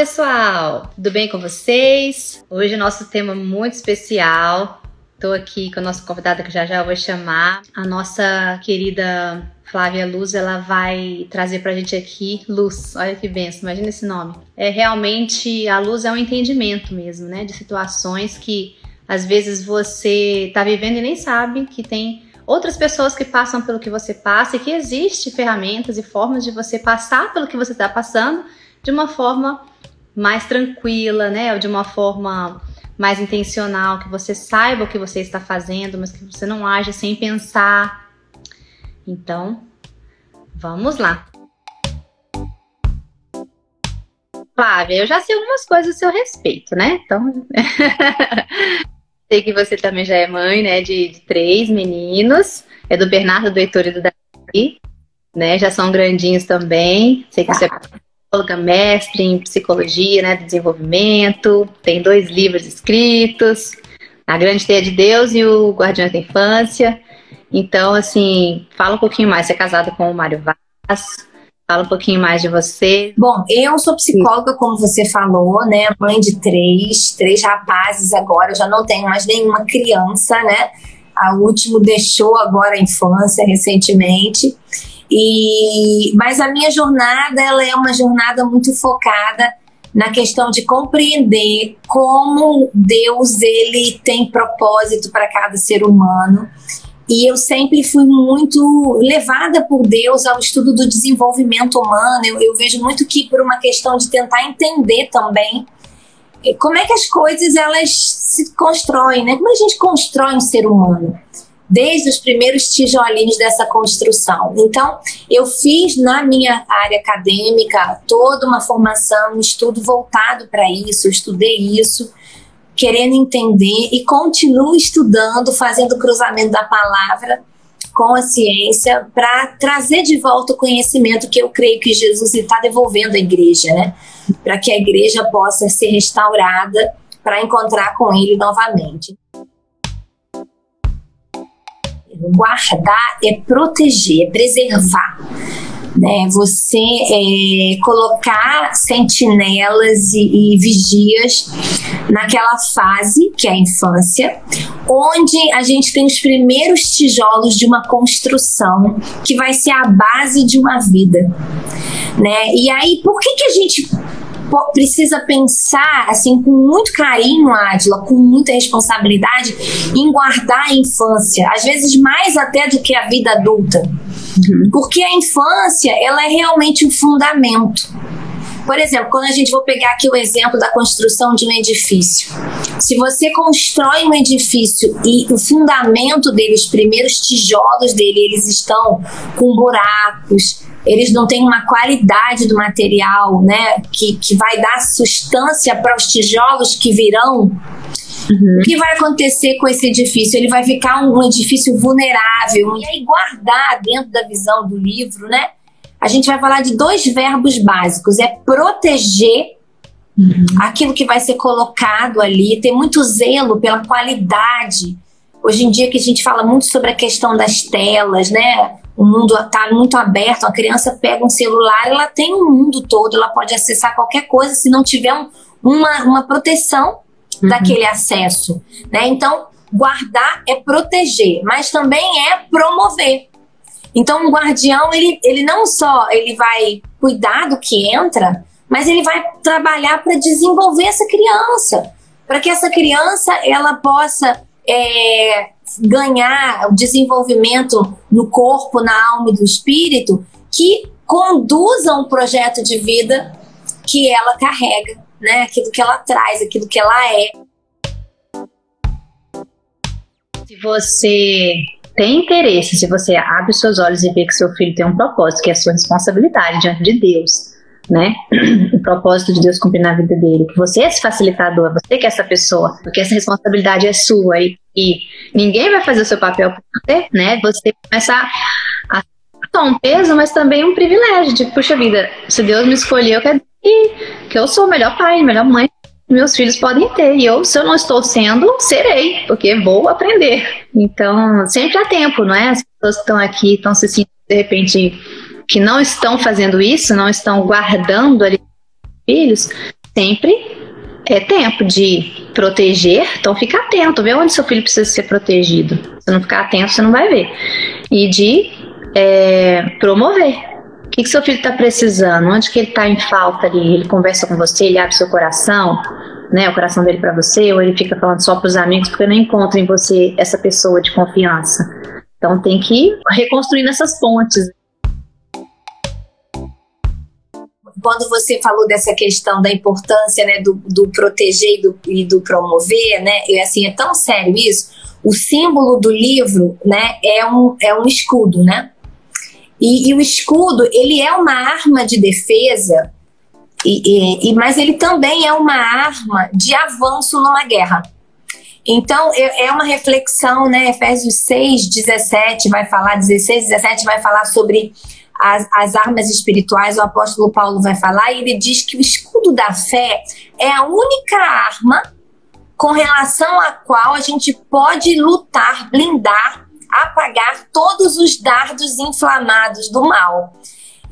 pessoal! Tudo bem com vocês? Hoje o nosso tema muito especial. Estou aqui com a nossa convidada que já já vou chamar. A nossa querida Flávia Luz, ela vai trazer pra gente aqui luz. Olha que benção, imagina esse nome. É realmente a luz é um entendimento mesmo, né, de situações que às vezes você tá vivendo e nem sabe que tem outras pessoas que passam pelo que você passa e que existe ferramentas e formas de você passar pelo que você está passando de uma forma mais tranquila, né? Ou de uma forma mais intencional, que você saiba o que você está fazendo, mas que você não age sem pensar. Então, vamos lá. Flávia, eu já sei algumas coisas a seu respeito, né? Então, sei que você também já é mãe, né, de, de três meninos. É do Bernardo, do Heitor e do Davi, né? Já são grandinhos também. Sei que você é psicóloga, mestre em psicologia, né, de desenvolvimento, tem dois livros escritos, A Grande Teia de Deus e o Guardião da Infância. Então, assim, fala um pouquinho mais. Você é casada com o Mário Vaz, fala um pouquinho mais de você. Bom, eu sou psicóloga, como você falou, né, mãe de três, três rapazes agora, eu já não tenho mais nenhuma criança, né, a última deixou agora a infância recentemente. E, mas a minha jornada ela é uma jornada muito focada na questão de compreender como Deus ele tem propósito para cada ser humano. E eu sempre fui muito levada por Deus ao estudo do desenvolvimento humano. Eu, eu vejo muito que por uma questão de tentar entender também eh, como é que as coisas elas se constroem, né? Como a gente constrói um ser humano? Desde os primeiros tijolinhos dessa construção. Então, eu fiz na minha área acadêmica toda uma formação, um estudo voltado para isso, eu estudei isso, querendo entender e continuo estudando, fazendo cruzamento da palavra com a ciência para trazer de volta o conhecimento que eu creio que Jesus está devolvendo à igreja, né? Para que a igreja possa ser restaurada para encontrar com ele novamente guardar é proteger, é preservar. Né, você é, colocar sentinelas e, e, vigias naquela fase que é a infância, onde a gente tem os primeiros tijolos de uma construção que vai ser a base de uma vida, né? E aí, por que que a gente precisa pensar assim com muito carinho, Adila, com muita responsabilidade em guardar a infância, às vezes mais até do que a vida adulta. Uhum. Porque a infância, ela é realmente um fundamento. Por exemplo, quando a gente vou pegar aqui o exemplo da construção de um edifício. Se você constrói um edifício e o fundamento dele, os primeiros tijolos dele, eles estão com buracos, eles não têm uma qualidade do material, né, que, que vai dar sustância para os tijolos que virão. Uhum. O que vai acontecer com esse edifício? Ele vai ficar um, um edifício vulnerável. E aí, guardar dentro da visão do livro, né? A gente vai falar de dois verbos básicos: é proteger uhum. aquilo que vai ser colocado ali, ter muito zelo pela qualidade. Hoje em dia que a gente fala muito sobre a questão das telas, né? O mundo está muito aberto, a criança pega um celular, ela tem o um mundo todo, ela pode acessar qualquer coisa se não tiver um, uma, uma proteção uhum. daquele acesso. Né? Então, guardar é proteger, mas também é promover. Então, um guardião, ele, ele não só ele vai cuidar do que entra, mas ele vai trabalhar para desenvolver essa criança, para que essa criança ela possa é, ganhar o desenvolvimento no corpo, na alma e do espírito que conduzam o projeto de vida que ela carrega, né? Aquilo que ela traz, aquilo que ela é. Se você tem interesse, se você abre seus olhos e vê que seu filho tem um propósito, que é a sua responsabilidade diante de Deus, né? O propósito de Deus cumprir na vida dele. Que você é esse facilitador, você que é essa pessoa, porque essa responsabilidade é sua e, e ninguém vai fazer o seu papel por você, né? Você começa a, a um peso, mas também um privilégio de, puxa vida, se Deus me escolheu, quer dizer que eu sou o melhor pai, melhor mãe meus filhos podem ter. E eu, se eu não estou sendo, serei, porque vou aprender. Então, sempre há tempo, não é? As pessoas que estão aqui estão se sentindo, de repente, que não estão fazendo isso, não estão guardando ali filhos, sempre é tempo de proteger, então fica atento, vê onde seu filho precisa ser protegido. Se não ficar atento, você não vai ver. E de é, promover. O que, que seu filho está precisando? Onde que ele está em falta ali? Ele conversa com você, ele abre seu coração, né, o coração dele para você, ou ele fica falando só para os amigos porque não encontra em você essa pessoa de confiança. Então tem que ir reconstruindo essas pontes. Quando você falou dessa questão da importância né, do, do proteger e do, e do, promover, né, e assim, é tão sério isso, o símbolo do livro né, é, um, é um escudo, né? E, e o escudo, ele é uma arma de defesa, e, e, mas ele também é uma arma de avanço numa guerra. Então, é, é uma reflexão, né? Efésios 6, 17 vai falar, 16, 17 vai falar sobre as, as armas espirituais, o apóstolo Paulo vai falar, e ele diz que o escudo da fé é a única arma com relação à qual a gente pode lutar, blindar, apagar todos os dardos inflamados do mal.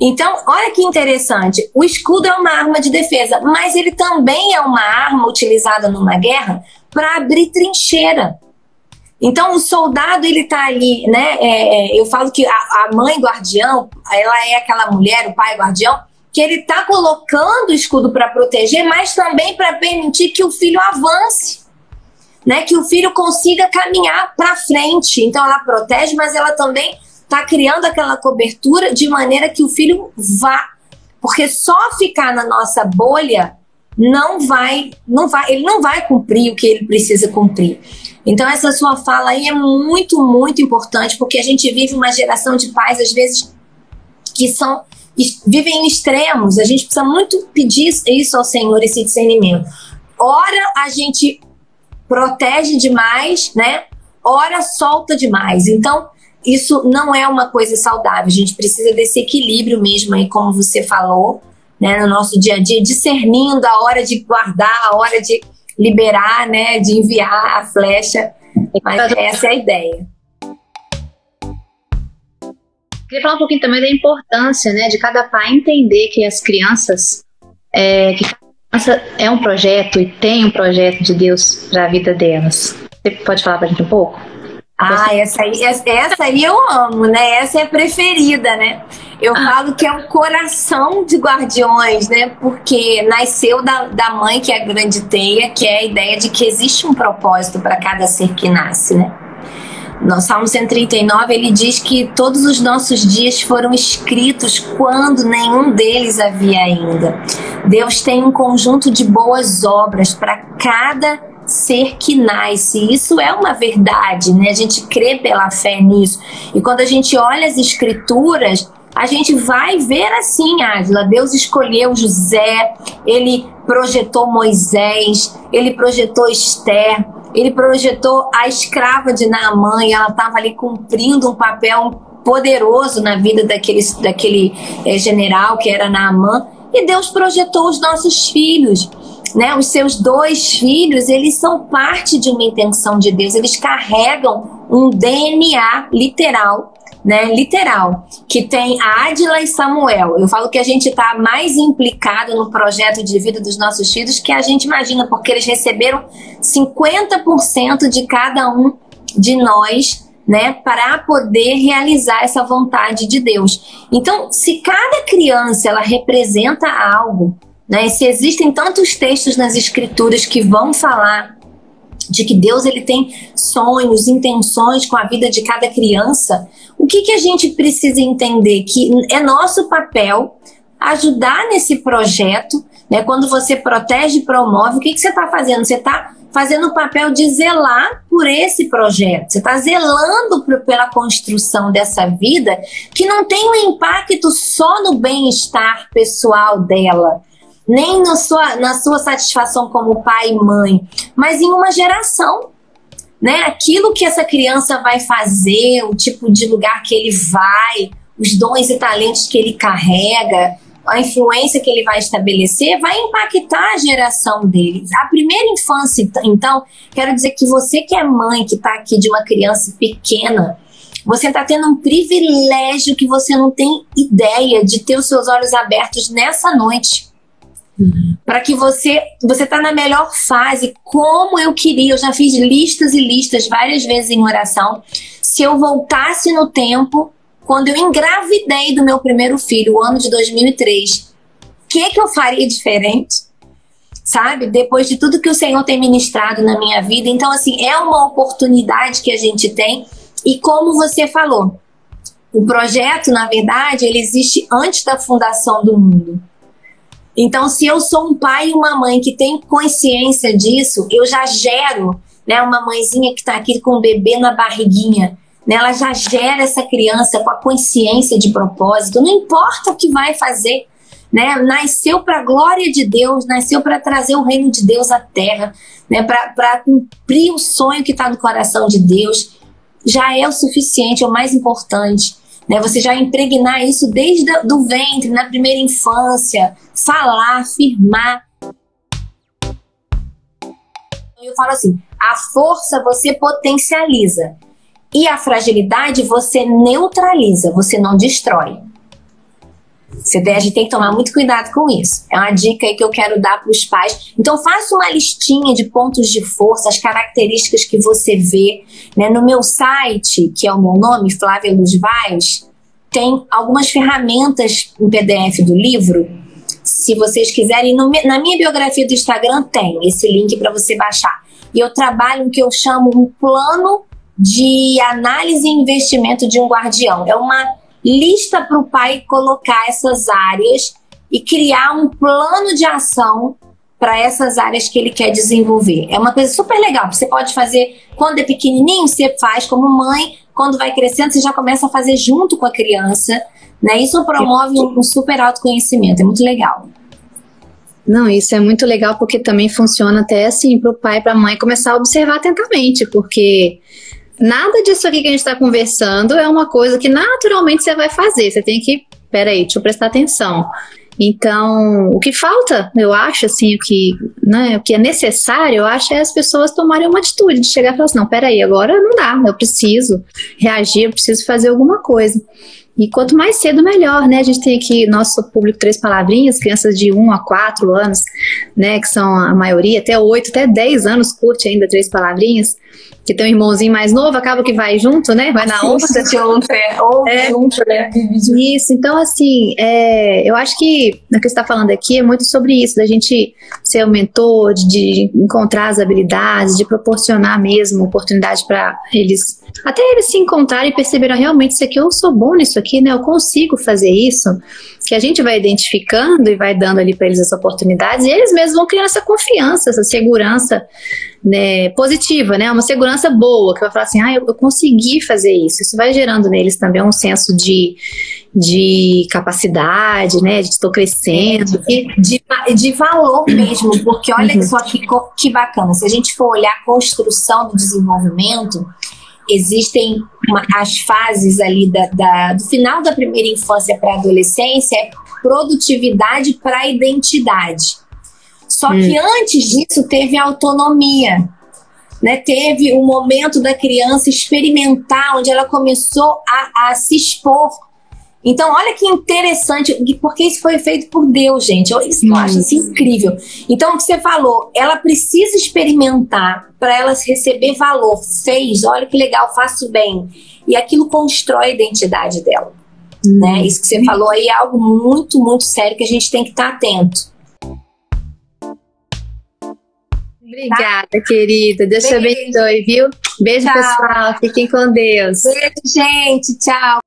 Então, olha que interessante. O escudo é uma arma de defesa, mas ele também é uma arma utilizada numa guerra para abrir trincheira. Então o soldado ele tá ali, né? É, é, eu falo que a, a, mãe guardião, ela é aquela mulher, o pai guardião, que ele tá colocando o escudo para proteger, mas também para permitir que o filho avance, né? Que o filho consiga caminhar para frente. Então ela protege, mas ela também tá criando aquela cobertura de maneira que o filho vá, porque só ficar na nossa bolha não vai, não vai, ele não vai cumprir o que ele precisa cumprir. Então, essa sua fala aí é muito, muito importante, porque a gente vive uma geração de pais, às vezes, que são vivem em extremos. A gente precisa muito pedir isso ao Senhor, esse discernimento. Ora, a gente protege demais, né? Ora, solta demais. Então, isso não é uma coisa saudável. A gente precisa desse equilíbrio mesmo aí, como você falou, né? No nosso dia a dia, discernindo a hora de guardar, a hora de liberar, né, de enviar a flecha. Mas essa é a ideia. Queria falar um pouquinho também da importância, né, de cada pai entender que as crianças, é, que criança é um projeto e tem um projeto de Deus para a vida delas. Você pode falar para a gente um pouco? Ah, essa aí, essa aí eu amo, né? Essa é a preferida, né? Eu ah. falo que é o coração de guardiões, né? Porque nasceu da, da mãe, que é a grande teia, que é a ideia de que existe um propósito para cada ser que nasce, né? No Salmo 139, ele diz que todos os nossos dias foram escritos quando nenhum deles havia ainda. Deus tem um conjunto de boas obras para cada ser que nasce. Isso é uma verdade, né? A gente crê pela fé nisso. E quando a gente olha as escrituras, a gente vai ver assim, Ágila. Deus escolheu José, ele projetou Moisés, ele projetou Esther, ele projetou a escrava de Naamã e ela estava ali cumprindo um papel poderoso na vida daquele, daquele é, general que era Naamã. E Deus projetou os nossos filhos né, os seus dois filhos, eles são parte de uma intenção de Deus, eles carregam um DNA literal, né, literal, que tem Adila e Samuel. Eu falo que a gente está mais implicado no projeto de vida dos nossos filhos que a gente imagina, porque eles receberam 50% de cada um de nós né, para poder realizar essa vontade de Deus. Então, se cada criança ela representa algo, né? Se existem tantos textos nas escrituras que vão falar de que Deus ele tem sonhos, intenções com a vida de cada criança, o que, que a gente precisa entender? Que é nosso papel ajudar nesse projeto, né? Quando você protege e promove, o que, que você está fazendo? Você está fazendo o papel de zelar por esse projeto. Você está zelando por, pela construção dessa vida que não tem um impacto só no bem-estar pessoal dela, nem na sua, na sua satisfação como pai e mãe, mas em uma geração. Né? Aquilo que essa criança vai fazer, o tipo de lugar que ele vai, os dons e talentos que ele carrega, a influência que ele vai estabelecer vai impactar a geração dele. A primeira infância, então, quero dizer que você que é mãe, que está aqui de uma criança pequena, você está tendo um privilégio que você não tem ideia de ter os seus olhos abertos nessa noite. Para que você você tá na melhor fase, como eu queria. Eu já fiz listas e listas várias vezes em oração. Se eu voltasse no tempo, quando eu engravidei do meu primeiro filho, o ano de 2003, o que que eu faria diferente? Sabe? Depois de tudo que o Senhor tem ministrado na minha vida. Então, assim, é uma oportunidade que a gente tem. E como você falou, o projeto, na verdade, ele existe antes da fundação do mundo. Então, se eu sou um pai e uma mãe que tem consciência disso, eu já gero, né, uma mãezinha que está aqui com o bebê na barriguinha, né, ela já gera essa criança com a consciência de propósito, não importa o que vai fazer, né, nasceu para a glória de Deus, nasceu para trazer o reino de Deus à terra, né, para cumprir o sonho que está no coração de Deus, já é o suficiente, é o mais importante. Né? Você já impregnar isso desde o ventre, na primeira infância, falar, afirmar. Eu falo assim: a força você potencializa e a fragilidade você neutraliza, você não destrói. Você a gente tem que tomar muito cuidado com isso. É uma dica aí que eu quero dar para os pais. Então faça uma listinha de pontos de força, as características que você vê. Né? No meu site, que é o meu nome, Flávia Luz Vaz, tem algumas ferramentas em PDF do livro. Se vocês quiserem, no, na minha biografia do Instagram tem esse link para você baixar. E eu trabalho o que eu chamo um plano de análise e investimento de um guardião. É uma lista para o pai colocar essas áreas e criar um plano de ação para essas áreas que ele quer desenvolver. É uma coisa super legal. Você pode fazer quando é pequenininho, você faz como mãe. Quando vai crescendo, você já começa a fazer junto com a criança. Né? Isso promove um, super autoconhecimento. É muito legal. Não, isso é muito legal porque também funciona até assim para o pai e para a mãe começar a observar atentamente, porque nada disso aqui que a gente está conversando é uma coisa que naturalmente você vai fazer. Você tem que, peraí, deixa eu prestar atenção. Então, o que falta, eu acho, assim, o que, né, o que é necessário, eu acho, é as pessoas tomarem uma atitude de chegar e falar assim, não, peraí, agora não dá, eu preciso reagir, eu preciso fazer alguma coisa. E quanto mais cedo, melhor, né? A gente tem aqui nosso público Três Palavrinhas, crianças de 1 a 4 anos, né? Que são a maioria, até 8, até 10 anos curte ainda Três Palavrinhas que tem um irmãozinho mais novo, acaba que vai junto, né? Vai na onda. junto, é. Ou é, junto, né? Isso, então assim, é, eu acho que o que você está falando aqui é muito sobre isso, da gente ser o mentor, de, de encontrar as habilidades, de proporcionar mesmo oportunidade para eles, até eles se encontrarem e perceberem ah, realmente isso aqui, eu sou bom nisso aqui, né? Eu consigo fazer isso que a gente vai identificando e vai dando ali para eles as oportunidades e eles mesmos vão criando essa confiança, essa segurança né, positiva, né, uma segurança boa, que vai falar assim, ah, eu, eu consegui fazer isso. Isso vai gerando neles também um senso de, de capacidade, né, de estou crescendo. De, de valor mesmo, porque olha uhum. só que, que bacana, se a gente for olhar a construção do desenvolvimento, existem uma, as fases ali da, da, do final da primeira infância para a adolescência, é produtividade para identidade. Só hum. que antes disso teve autonomia. Né, teve o um momento da criança experimentar, onde ela começou a, a se expor então, olha que interessante, porque isso foi feito por Deus, gente. Eu, isso, eu acho isso incrível. Então, o que você falou, ela precisa experimentar para ela receber valor. Fez, olha que legal, faço bem. E aquilo constrói a identidade dela. Hum. Né? Isso que você falou aí é algo muito, muito sério que a gente tem que estar tá atento. Obrigada, tá? querida. Deus te abençoe, viu? Beijo, tchau. pessoal. Fiquem com Deus. Beijo, gente. Tchau.